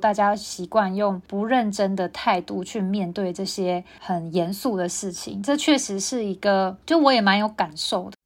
大家习惯用不认真的态度去面对这些很严肃的事情，这确实是一个，就我也蛮有感受的。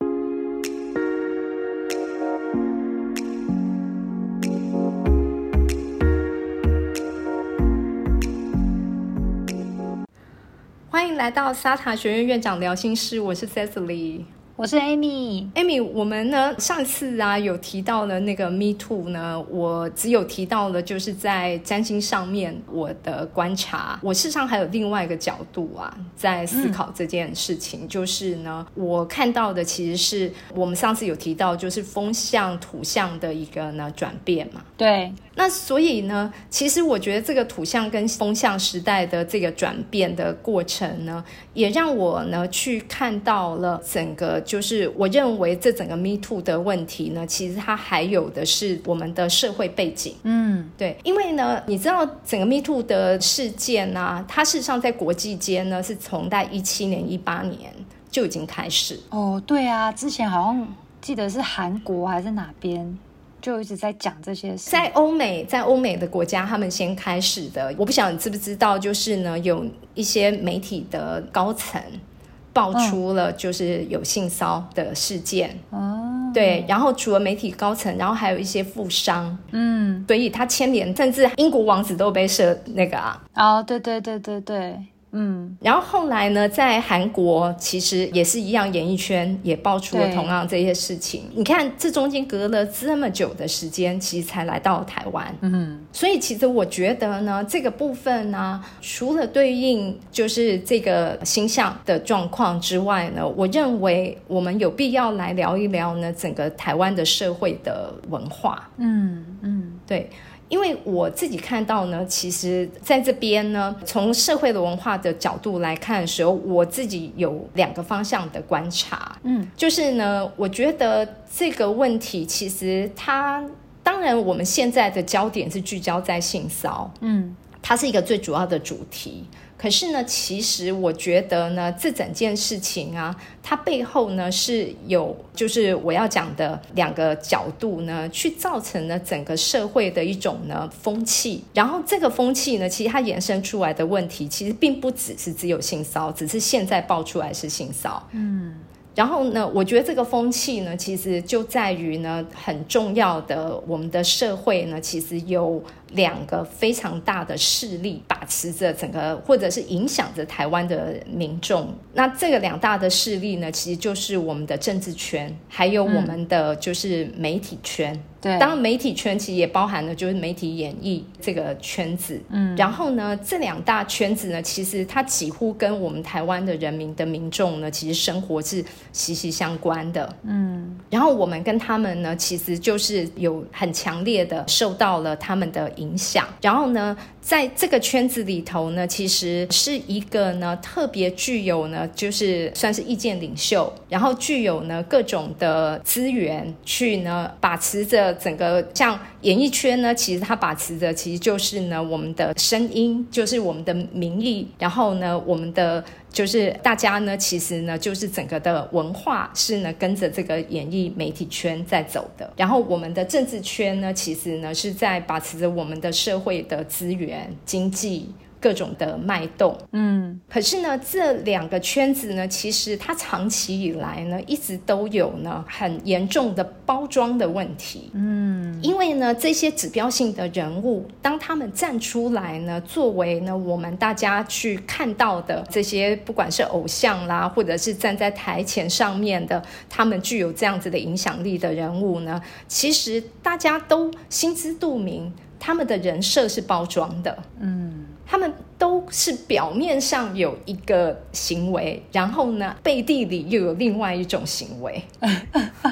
欢迎来到沙塔学院院长聊心事，我是 Cecily。我是 Amy，Amy，我们呢上次啊有提到了那个 Me Too 呢，我只有提到了就是在占星上面我的观察，我事实上还有另外一个角度啊，在思考这件事情，就是呢，我看到的其实是我们上次有提到，就是风向土象的一个呢转变嘛，对。那所以呢，其实我觉得这个土象跟风象时代的这个转变的过程呢，也让我呢去看到了整个，就是我认为这整个 Me Too 的问题呢，其实它还有的是我们的社会背景。嗯，对，因为呢，你知道整个 Me Too 的事件呢，它事实上在国际间呢，是从在一七年、一八年就已经开始。哦，对啊，之前好像记得是韩国还是哪边。就一直在讲这些事，在欧美，在欧美的国家，他们先开始的。我不晓得你知不知道，就是呢，有一些媒体的高层爆出了，就是有性骚的事件。哦，对，然后除了媒体高层，然后还有一些富商，嗯，所以他牵连，甚至英国王子都被设那个啊。哦，对对对对对。嗯，然后后来呢，在韩国其实也是一样，演艺圈也爆出了同样这些事情。你看，这中间隔了这么久的时间，其实才来到台湾。嗯，所以其实我觉得呢，这个部分呢，除了对应就是这个星象的状况之外呢，我认为我们有必要来聊一聊呢，整个台湾的社会的文化。嗯嗯，对。因为我自己看到呢，其实在这边呢，从社会的文化的角度来看的时候，我自己有两个方向的观察。嗯，就是呢，我觉得这个问题其实它，当然我们现在的焦点是聚焦在性骚嗯，它是一个最主要的主题。可是呢，其实我觉得呢，这整件事情啊，它背后呢是有，就是我要讲的两个角度呢，去造成了整个社会的一种呢风气。然后这个风气呢，其实它延伸出来的问题，其实并不只是只有性骚只是现在爆出来是性骚嗯。然后呢，我觉得这个风气呢，其实就在于呢，很重要的，我们的社会呢，其实有两个非常大的势力把持着整个，或者是影响着台湾的民众。那这个两大的势力呢，其实就是我们的政治圈，还有我们的就是媒体圈。对，当然媒体圈其实也包含了就是媒体演艺这个圈子，嗯，然后呢，这两大圈子呢，其实它几乎跟我们台湾的人民的民众呢，其实生活是息息相关的，嗯，然后我们跟他们呢，其实就是有很强烈的受到了他们的影响，然后呢。在这个圈子里头呢，其实是一个呢特别具有呢，就是算是意见领袖，然后具有呢各种的资源去呢把持着整个像演艺圈呢，其实他把持着其实就是呢我们的声音，就是我们的民意，然后呢我们的。就是大家呢，其实呢，就是整个的文化是呢跟着这个演艺媒体圈在走的。然后我们的政治圈呢，其实呢是在把持着我们的社会的资源、经济。各种的脉动，嗯，可是呢，这两个圈子呢，其实它长期以来呢，一直都有呢很严重的包装的问题，嗯，因为呢，这些指标性的人物，当他们站出来呢，作为呢我们大家去看到的这些，不管是偶像啦，或者是站在台前上面的，他们具有这样子的影响力的人物呢，其实大家都心知肚明，他们的人设是包装的，嗯。他们都是表面上有一个行为，然后呢，背地里又有另外一种行为。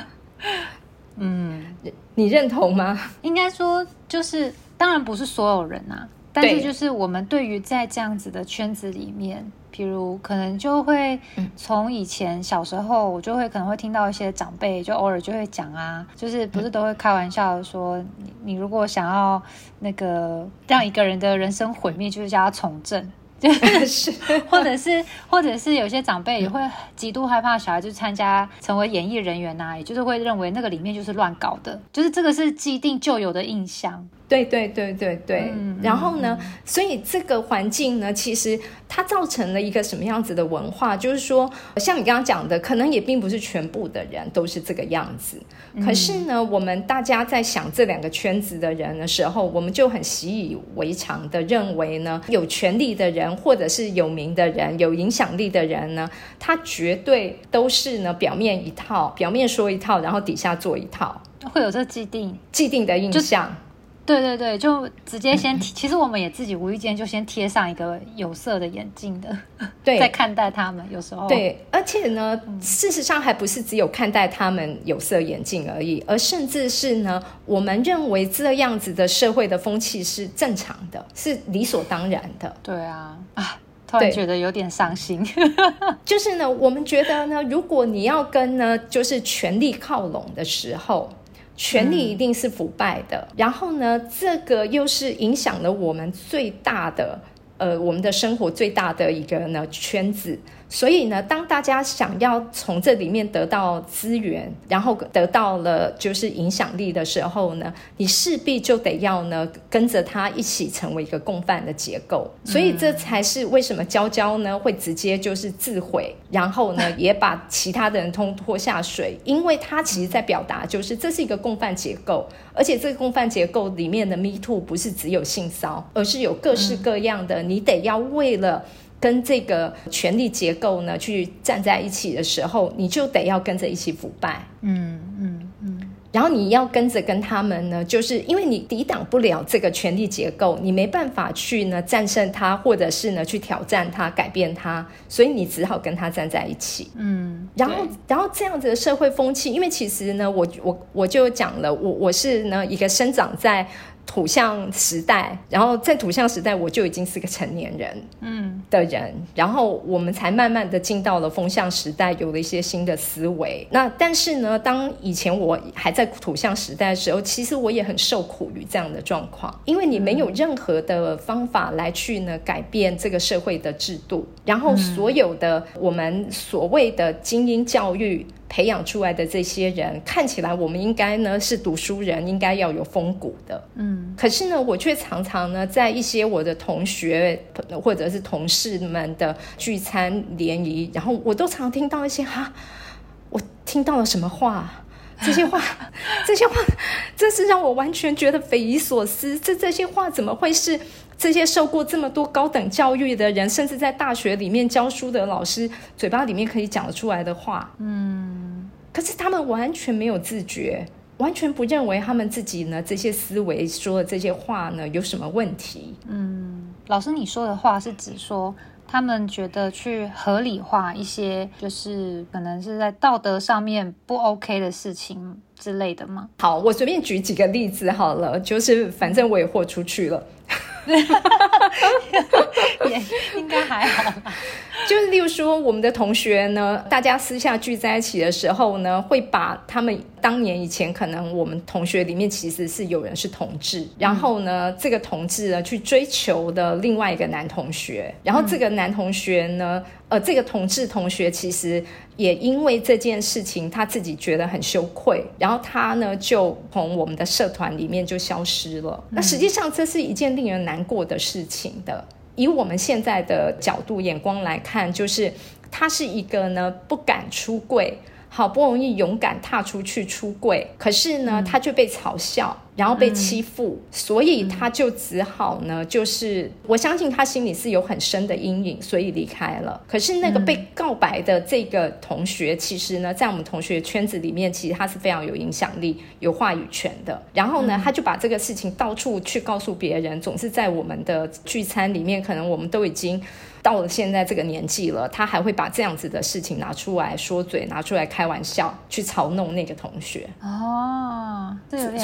嗯，你认同吗？应该说，就是当然不是所有人啊，但是就是我们对于在这样子的圈子里面。比如可能就会从以前小时候，我就会可能会听到一些长辈就偶尔就会讲啊，就是不是都会开玩笑说，你你如果想要那个让一个人的人生毁灭，就是叫他从政，是，或者是或者是有些长辈也会极度害怕小孩就参加成为演艺人员呐，也就是会认为那个里面就是乱搞的，就是这个是既定旧有的印象。对对对对对。然后呢，所以这个环境呢，其实它造成了一个什么样子的文化？就是说，像你刚刚讲的，可能也并不是全部的人都是这个样子。可是呢，我们大家在想这两个圈子的人的时候，我们就很习以为常的认为呢，有权利的人或者是有名的人、有影响力的人呢，他绝对都是呢表面一套，表面说一套，然后底下做一套，会有这既定既定的印象。对对对，就直接先，其实我们也自己无意间就先贴上一个有色的眼镜的，对，在看待他们，有时候对，而且呢，事实上还不是只有看待他们有色眼镜而已，而甚至是呢，我们认为这样子的社会的风气是正常的，是理所当然的。对啊，啊，突然觉得有点伤心。就是呢，我们觉得呢，如果你要跟呢，就是权力靠拢的时候。权力一定是腐败的，然后呢，这个又是影响了我们最大的，呃，我们的生活最大的一个呢圈子。所以呢，当大家想要从这里面得到资源，然后得到了就是影响力的时候呢，你势必就得要呢跟着他一起成为一个共犯的结构。所以这才是为什么娇娇呢会直接就是自毁，然后呢 也把其他的人通拖下水，因为他其实在表达就是这是一个共犯结构，而且这个共犯结构里面的 Me Too 不是只有性骚而是有各式各样的，你得要为了。跟这个权力结构呢去站在一起的时候，你就得要跟着一起腐败。嗯嗯嗯。然后你要跟着跟他们呢，就是因为你抵挡不了这个权力结构，你没办法去呢战胜它，或者是呢去挑战它、改变它，所以你只好跟他站在一起。嗯。然后，然后这样子的社会风气，因为其实呢，我我我就讲了，我我是呢一个生长在。土象时代，然后在土象时代，我就已经是个成年人，嗯，的人，然后我们才慢慢的进到了风象时代，有了一些新的思维。那但是呢，当以前我还在土象时代的时候，其实我也很受苦于这样的状况，因为你没有任何的方法来去呢改变这个社会的制度，然后所有的我们所谓的精英教育。培养出来的这些人看起来，我们应该呢是读书人，应该要有风骨的。嗯，可是呢，我却常常呢在一些我的同学或者是同事们的聚餐联谊，然后我都常听到一些哈，我听到了什么话？这些话，这些话，真是让我完全觉得匪夷所思。这这些话怎么会是？这些受过这么多高等教育的人，甚至在大学里面教书的老师，嘴巴里面可以讲得出来的话，嗯，可是他们完全没有自觉，完全不认为他们自己呢这些思维说的这些话呢有什么问题。嗯，老师你说的话是指说他们觉得去合理化一些，就是可能是在道德上面不 OK 的事情之类的吗？好，我随便举几个例子好了，就是反正我也豁出去了。也应该还好吧。就是例如说，我们的同学呢，大家私下聚在一起的时候呢，会把他们当年以前可能我们同学里面其实是有人是同志，然后呢，这个同志呢去追求的另外一个男同学，然后这个男同学呢，呃，这个同志同学其实也因为这件事情他自己觉得很羞愧，然后他呢就从我们的社团里面就消失了。那实际上这是一件令人难过的事情的。以我们现在的角度眼光来看，就是他是一个呢不敢出柜，好不容易勇敢踏出去出柜，可是呢他却被嘲笑。然后被欺负，所以他就只好呢，就是我相信他心里是有很深的阴影，所以离开了。可是那个被告白的这个同学，其实呢，在我们同学圈子里面，其实他是非常有影响力、有话语权的。然后呢，他就把这个事情到处去告诉别人，总是在我们的聚餐里面，可能我们都已经到了现在这个年纪了，他还会把这样子的事情拿出来说嘴，拿出来开玩笑，去嘲弄那个同学。哦，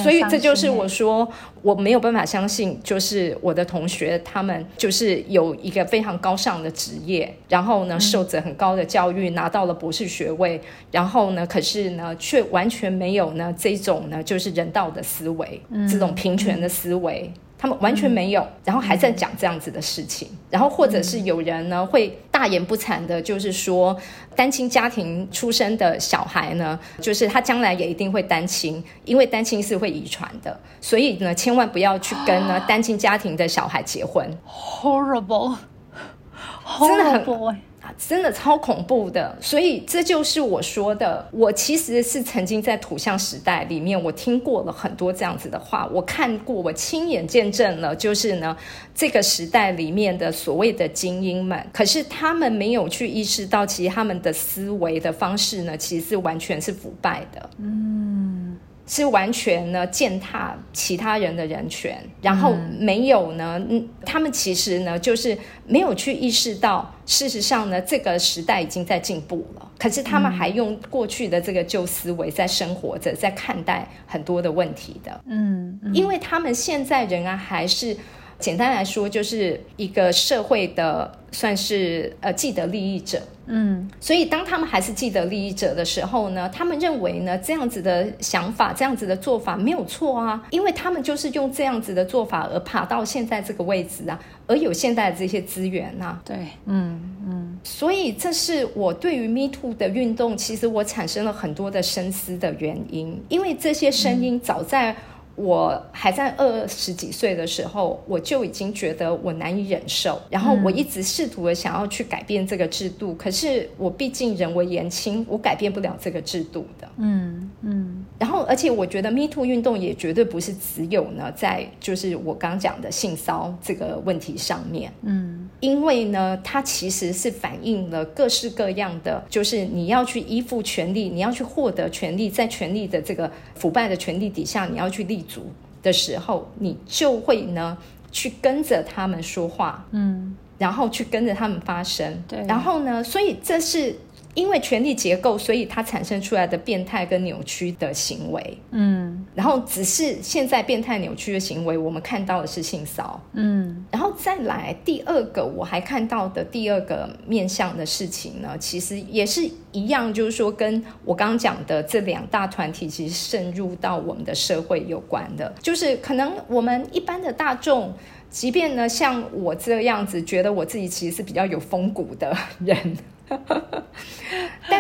所以这就是。是我说我没有办法相信，就是我的同学他们就是有一个非常高尚的职业，然后呢受着很高的教育，拿到了博士学位，然后呢可是呢却完全没有呢这种呢就是人道的思维，这种平权的思维。他们完全没有，然后还在讲这样子的事情，然后或者是有人呢会大言不惭的，就是说单亲家庭出生的小孩呢，就是他将来也一定会单亲，因为单亲是会遗传的，所以呢，千万不要去跟呢单亲家庭的小孩结婚。Horrible，真的。超恐怖的，所以这就是我说的。我其实是曾经在土象时代里面，我听过了很多这样子的话，我看过，我亲眼见证了，就是呢，这个时代里面的所谓的精英们，可是他们没有去意识到，其实他们的思维的方式呢，其实是完全是腐败的。嗯。是完全呢践踏其他人的人权，然后没有呢，他们其实呢就是没有去意识到，事实上呢这个时代已经在进步了，可是他们还用过去的这个旧思维在生活着，在看待很多的问题的。嗯，因为他们现在仍然还是。简单来说，就是一个社会的算是呃既得利益者，嗯，所以当他们还是既得利益者的时候呢，他们认为呢这样子的想法、这样子的做法没有错啊，因为他们就是用这样子的做法而爬到现在这个位置啊，而有现在的这些资源呐，对，嗯嗯，所以这是我对于 Me Too 的运动，其实我产生了很多的深思的原因，因为这些声音早在。我还在二十几岁的时候，我就已经觉得我难以忍受，然后我一直试图的想要去改变这个制度，可是我毕竟人为言轻，我改变不了这个制度的。嗯嗯。然后，而且我觉得 Me Too 运动也绝对不是只有呢，在就是我刚讲的性骚这个问题上面。嗯。因为呢，它其实是反映了各式各样的，就是你要去依附权力，你要去获得权利，在权力的这个腐败的权利底下，你要去立。足的时候，你就会呢去跟着他们说话，嗯，然后去跟着他们发声，对，然后呢，所以这是。因为权力结构，所以它产生出来的变态跟扭曲的行为，嗯，然后只是现在变态扭曲的行为，我们看到的是性骚嗯，然后再来第二个，我还看到的第二个面向的事情呢，其实也是一样，就是说跟我刚刚讲的这两大团体其实渗入到我们的社会有关的，就是可能我们一般的大众，即便呢像我这样子，觉得我自己其实是比较有风骨的人。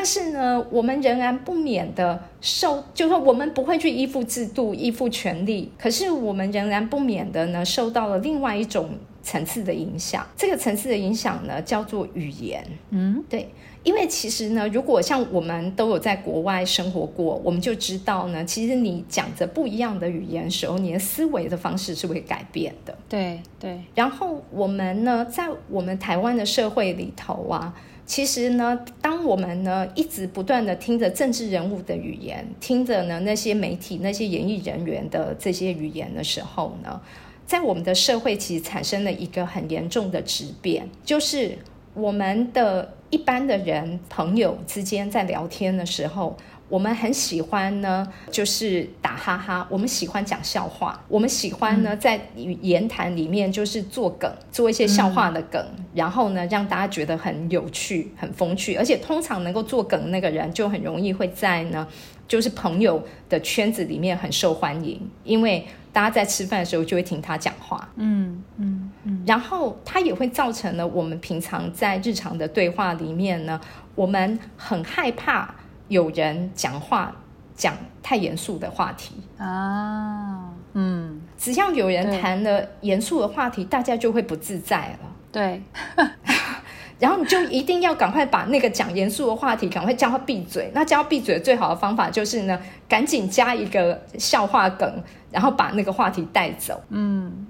但是呢，我们仍然不免的受，就是说我们不会去依附制度、依附权力，可是我们仍然不免的呢，受到了另外一种层次的影响。这个层次的影响呢，叫做语言。嗯，对，因为其实呢，如果像我们都有在国外生活过，我们就知道呢，其实你讲着不一样的语言时候，你的思维的方式是会改变的。对对。然后我们呢，在我们台湾的社会里头啊。其实呢，当我们呢一直不断的听着政治人物的语言，听着呢那些媒体、那些演艺人员的这些语言的时候呢，在我们的社会其实产生了一个很严重的质变，就是我们的一般的人朋友之间在聊天的时候。我们很喜欢呢，就是打哈哈。我们喜欢讲笑话，我们喜欢呢在言谈里面就是做梗，做一些笑话的梗，然后呢让大家觉得很有趣、很风趣。而且通常能够做梗那个人，就很容易会在呢，就是朋友的圈子里面很受欢迎，因为大家在吃饭的时候就会听他讲话。嗯嗯嗯。然后他也会造成了我们平常在日常的对话里面呢，我们很害怕。有人讲话讲太严肃的话题啊，嗯，只要有人谈了严肃的话题，大家就会不自在了。对，然后你就一定要赶快把那个讲严肃的话题赶快叫他闭嘴。那叫他闭嘴最好的方法就是呢，赶紧加一个笑话梗，然后把那个话题带走。嗯。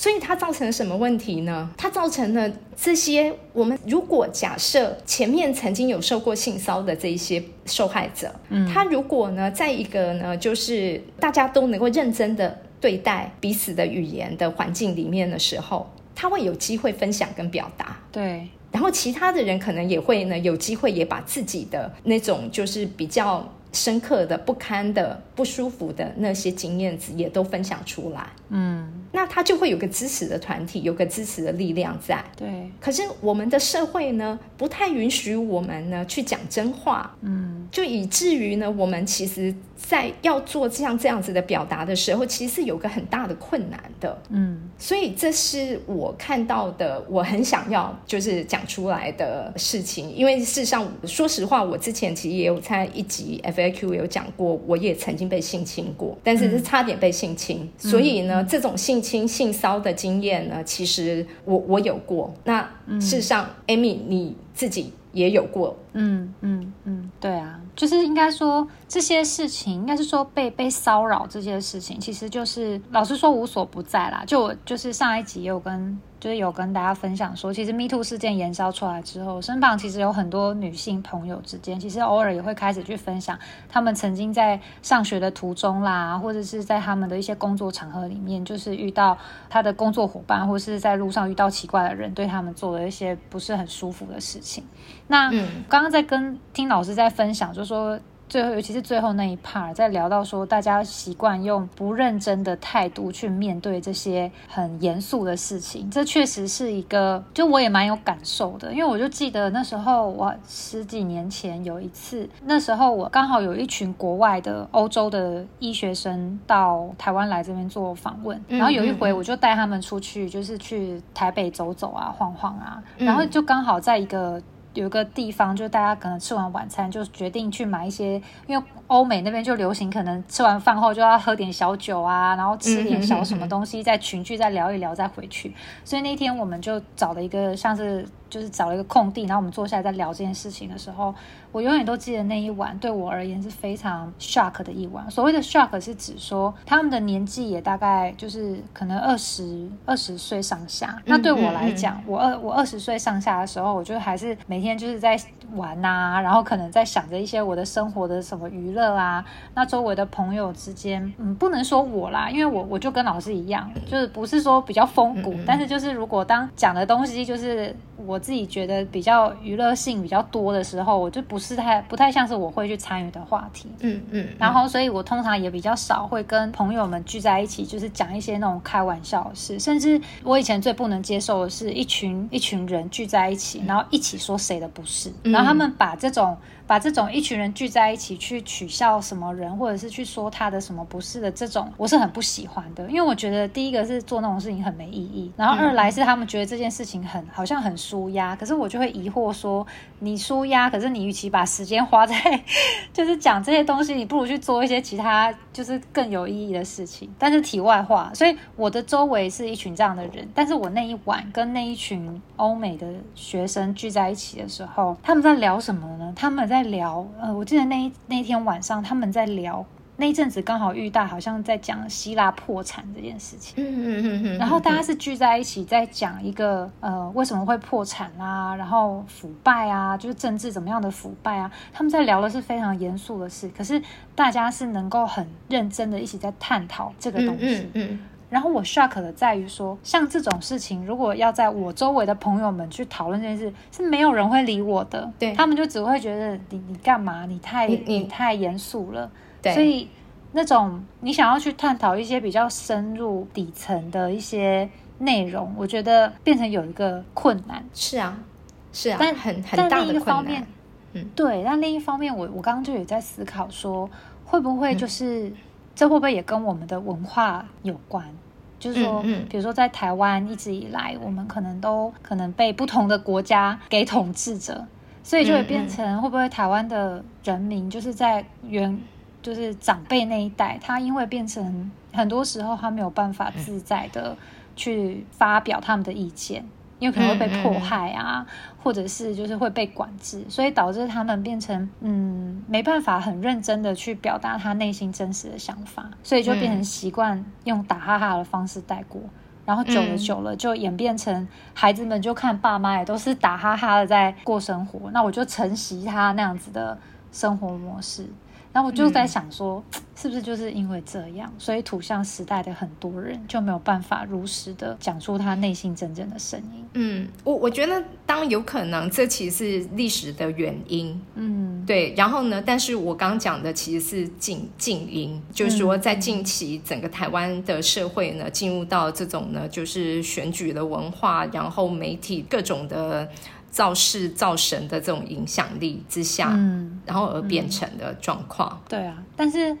所以它造成什么问题呢？它造成了这些我们如果假设前面曾经有受过性骚的这一些受害者，嗯，他如果呢，在一个呢，就是大家都能够认真的对待彼此的语言的环境里面的时候，他会有机会分享跟表达，对。然后其他的人可能也会呢有机会也把自己的那种就是比较深刻的、不堪的、不舒服的那些经验值也都分享出来，嗯，那他就会有个支持的团体，有个支持的力量在。对，可是我们的社会呢，不太允许我们呢去讲真话，嗯，就以至于呢，我们其实。在要做这样这样子的表达的时候，其实是有个很大的困难的，嗯，所以这是我看到的，我很想要就是讲出来的事情。因为事实上，说实话，我之前其实也有在一集 FAQ 有讲过，我也曾经被性侵过，但是是差点被性侵。所以呢，这种性侵、性骚的经验呢，其实我我有过。那事实上，Amy 你自己也有过，嗯嗯嗯，对啊。就是应该说这些事情，应该是说被被骚扰这些事情，其实就是老实说无所不在啦。就我就是上一集有跟就是有跟大家分享说，其实 Me Too 事件延烧出来之后，身旁其实有很多女性朋友之间，其实偶尔也会开始去分享他们曾经在上学的途中啦，或者是在他们的一些工作场合里面，就是遇到他的工作伙伴，或是在路上遇到奇怪的人，对他们做了一些不是很舒服的事情。那刚刚在跟听老师在分享，就是。说最后，尤其是最后那一 part，在聊到说，大家习惯用不认真的态度去面对这些很严肃的事情，这确实是一个，就我也蛮有感受的。因为我就记得那时候，我十几年前有一次，那时候我刚好有一群国外的欧洲的医学生到台湾来这边做访问，然后有一回我就带他们出去，就是去台北走走啊、晃晃啊，然后就刚好在一个。有一个地方，就大家可能吃完晚餐就决定去买一些，因为欧美那边就流行，可能吃完饭后就要喝点小酒啊，然后吃点小什么东西，再群聚再聊一聊再回去。所以那天我们就找了一个像是。就是找了一个空地，然后我们坐下来在聊这件事情的时候，我永远都记得那一晚对我而言是非常 shock 的一晚。所谓的 shock 是指说他们的年纪也大概就是可能二十二十岁上下。那对我来讲，我二我二十岁上下的时候，我就还是每天就是在玩呐，然后可能在想着一些我的生活的什么娱乐啊。那周围的朋友之间，嗯，不能说我啦，因为我我就跟老师一样，就是不是说比较风骨，但是就是如果当讲的东西就是我。自己觉得比较娱乐性比较多的时候，我就不是太不太像是我会去参与的话题。嗯嗯。然后，所以我通常也比较少会跟朋友们聚在一起，就是讲一些那种开玩笑的事。甚至我以前最不能接受的是一群一群人聚在一起，然后一起说谁的不是，然后他们把这种。把这种一群人聚在一起去取笑什么人，或者是去说他的什么不是的这种，我是很不喜欢的。因为我觉得第一个是做那种事情很没意义，然后二来是他们觉得这件事情很好像很舒压，可是我就会疑惑说，你舒压，可是你与其把时间花在 就是讲这些东西，你不如去做一些其他就是更有意义的事情。但是题外话，所以我的周围是一群这样的人，但是我那一晚跟那一群欧美的学生聚在一起的时候，他们在聊什么呢？他们在聊，呃，我记得那一那天晚上他们在聊，那一阵子刚好遇到，好像在讲希腊破产这件事情。嗯嗯嗯嗯。然后大家是聚在一起在讲一个，呃，为什么会破产啊？然后腐败啊，就是政治怎么样的腐败啊？他们在聊的是非常严肃的事，可是大家是能够很认真的一起在探讨这个东西。嗯嗯。然后我 shock 的在于说，像这种事情，如果要在我周围的朋友们去讨论这件事，是没有人会理我的。对，他们就只会觉得你你干嘛？你太你太严肃了。对，所以那种你想要去探讨一些比较深入底层的一些内容，我觉得变成有一个困难。是啊，是啊，但很很大的困难。嗯，对。但另一方面，我我刚刚就有在思考说，会不会就是这会不会也跟我们的文化有关？就是说，比如说在台湾一直以来，我们可能都可能被不同的国家给统治着，所以就会变成会不会台湾的人民就是在原就是长辈那一代，他因为变成很多时候他没有办法自在的去发表他们的意见。因为可能会被迫害啊，或者是就是会被管制，所以导致他们变成嗯没办法很认真的去表达他内心真实的想法，所以就变成习惯用打哈哈的方式带过，然后久了久了就演变成孩子们就看爸妈也都是打哈哈的在过生活，那我就承袭他那样子的生活模式，然后我就在想说，是不是就是因为这样，所以土象时代的很多人就没有办法如实的讲出他内心真正的声音？嗯，我我觉得当有可能，这其实是历史的原因。嗯，对。然后呢，但是我刚讲的其实是近近因，就是说在近期整个台湾的社会呢，进入到这种呢，就是选举的文化，然后媒体各种的。造势造神的这种影响力之下，嗯，然后而变成的状况。对啊，但是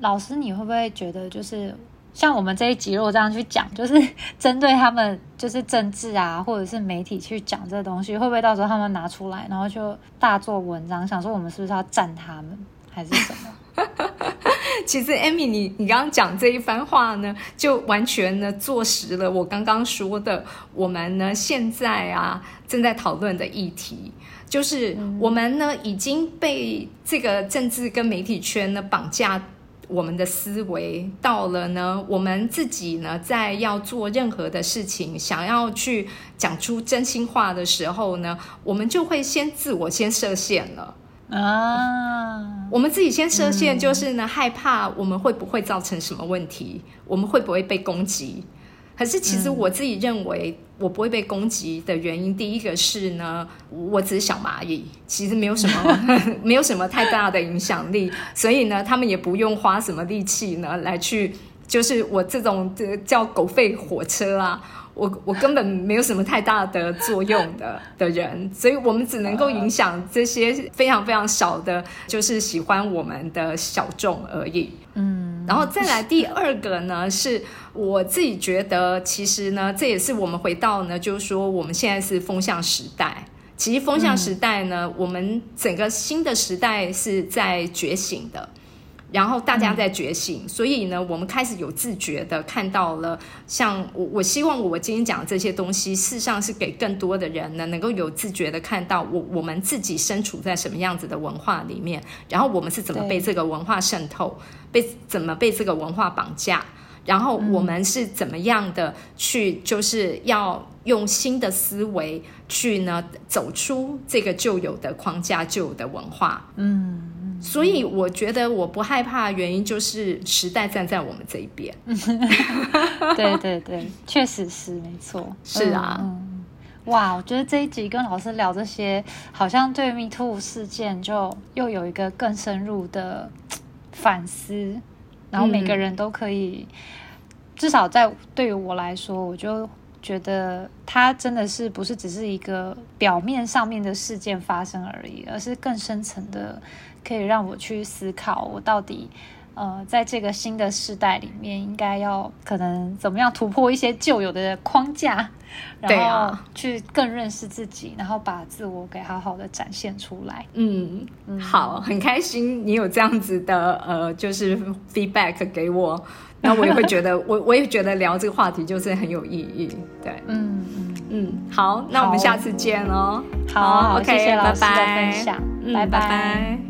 老师，你会不会觉得，就是像我们这一集如果这样去讲，就是 针对他们，就是政治啊，或者是媒体去讲这东西，会不会到时候他们拿出来，然后就大做文章，想说我们是不是要赞他们，还是什么？其实，Amy，你你刚刚讲这一番话呢，就完全呢坐实了我刚刚说的。我们呢现在啊正在讨论的议题，就是我们呢已经被这个政治跟媒体圈呢绑架我们的思维，到了呢我们自己呢在要做任何的事情，想要去讲出真心话的时候呢，我们就会先自我先设限了。啊，我们自己先设限，就是呢，害怕我们会不会造成什么问题，我们会不会被攻击？可是其实我自己认为，我不会被攻击的原因，第一个是呢，我只是小蚂蚁，其实没有什么，没有什么太大的影响力，所以呢，他们也不用花什么力气呢，来去，就是我这种叫狗吠火车啊。我我根本没有什么太大的作用的的人，所以我们只能够影响这些非常非常少的，就是喜欢我们的小众而已。嗯，然后再来第二个呢，是我自己觉得，其实呢，这也是我们回到呢，就是说我们现在是风向时代。其实风向时代呢，我们整个新的时代是在觉醒的。然后大家在觉醒，所以呢，我们开始有自觉的看到了，像我，我希望我今天讲的这些东西，事实上是给更多的人呢，能够有自觉的看到我我们自己身处在什么样子的文化里面，然后我们是怎么被这个文化渗透，被怎么被这个文化绑架，然后我们是怎么样的去，就是要用新的思维去呢，走出这个旧有的框架、旧有的文化，嗯。所以我觉得我不害怕，原因就是时代站在我们这一边。对对对，确实是没错。是啊，哇，我觉得这一集跟老师聊这些，好像对 Me Too 事件就又有一个更深入的反思，然后每个人都可以，至少在对于我来说，我就觉得它真的是不是只是一个表面上面的事件发生而已，而是更深层的。可以让我去思考，我到底呃，在这个新的时代里面，应该要可能怎么样突破一些旧有的框架，然后去更认识自己，然后把自我给好好的展现出来。嗯，好，很开心你有这样子的呃，就是 feedback 给我，那我也会觉得，我 我也觉得聊这个话题就是很有意义。对，嗯嗯嗯，好，那我们下次见哦。好，OK，谢谢老师的分享，拜拜。